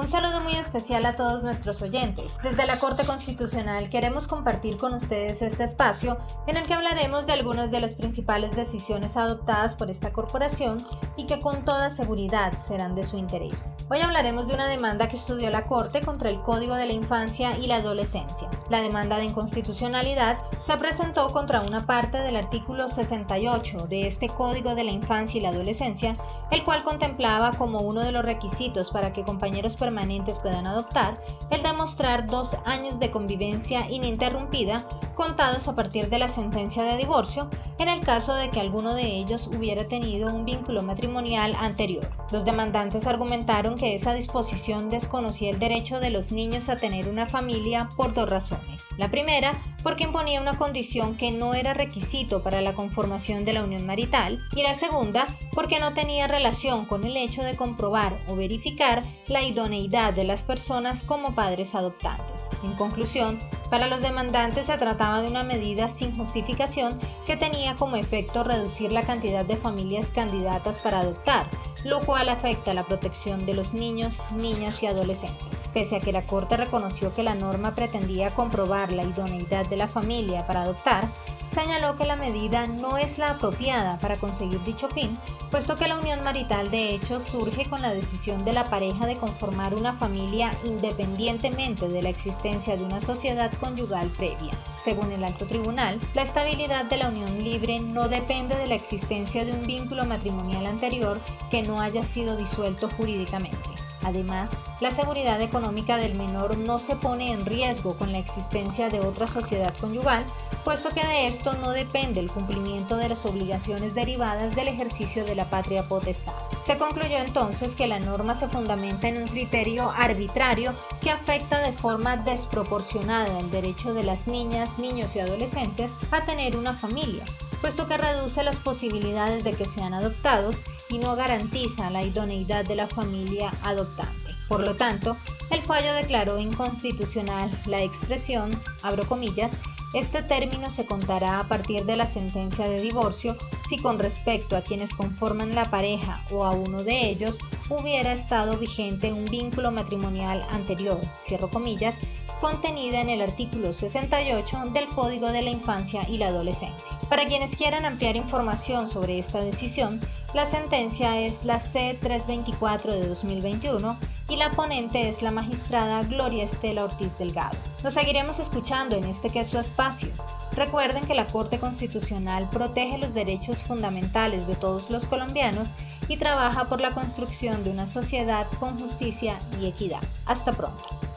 Un saludo muy especial a todos nuestros oyentes. Desde la Corte Constitucional queremos compartir con ustedes este espacio en el que hablaremos de algunas de las principales decisiones adoptadas por esta corporación y que con toda seguridad serán de su interés. Hoy hablaremos de una demanda que estudió la Corte contra el Código de la Infancia y la Adolescencia. La demanda de inconstitucionalidad se presentó contra una parte del artículo 68 de este Código de la Infancia y la Adolescencia, el cual contemplaba como uno de los requisitos para que compañeros permanentes puedan adoptar el demostrar dos años de convivencia ininterrumpida contados a partir de la sentencia de divorcio en el caso de que alguno de ellos hubiera tenido un vínculo matrimonial anterior. Los demandantes argumentaron que esa disposición desconocía el derecho de los niños a tener una familia por dos razones. La primera, porque imponía una condición que no era requisito para la conformación de la unión marital, y la segunda, porque no tenía relación con el hecho de comprobar o verificar la idoneidad de las personas como padres adoptantes. En conclusión, para los demandantes se trataba de una medida sin justificación que tenía como efecto reducir la cantidad de familias candidatas para adoptar, lo cual afecta la protección de los niños, niñas y adolescentes. Pese a que la Corte reconoció que la norma pretendía comprobar la idoneidad de la familia para adoptar, señaló que la medida no es la apropiada para conseguir dicho fin, puesto que la unión marital de hecho surge con la decisión de la pareja de conformar una familia independientemente de la existencia de una sociedad conyugal previa. Según el alto tribunal, la estabilidad de la unión libre no depende de la existencia de un vínculo matrimonial anterior que no haya sido disuelto jurídicamente. Además, la seguridad económica del menor no se pone en riesgo con la existencia de otra sociedad conyugal, puesto que de esto no depende el cumplimiento de las obligaciones derivadas del ejercicio de la patria potestad. Se concluyó entonces que la norma se fundamenta en un criterio arbitrario que afecta de forma desproporcionada el derecho de las niñas, niños y adolescentes a tener una familia, puesto que reduce las posibilidades de que sean adoptados y no garantiza la idoneidad de la familia adoptante. Por lo tanto, el fallo declaró inconstitucional la expresión, abro comillas, este término se contará a partir de la sentencia de divorcio si con respecto a quienes conforman la pareja o a uno de ellos hubiera estado vigente un vínculo matrimonial anterior, cierro comillas, contenida en el artículo 68 del Código de la Infancia y la Adolescencia. Para quienes quieran ampliar información sobre esta decisión, la sentencia es la C324 de 2021 y la ponente es la magistrada Gloria Estela Ortiz Delgado. Nos seguiremos escuchando en este que es su espacio. Recuerden que la Corte Constitucional protege los derechos fundamentales de todos los colombianos y trabaja por la construcción de una sociedad con justicia y equidad. Hasta pronto.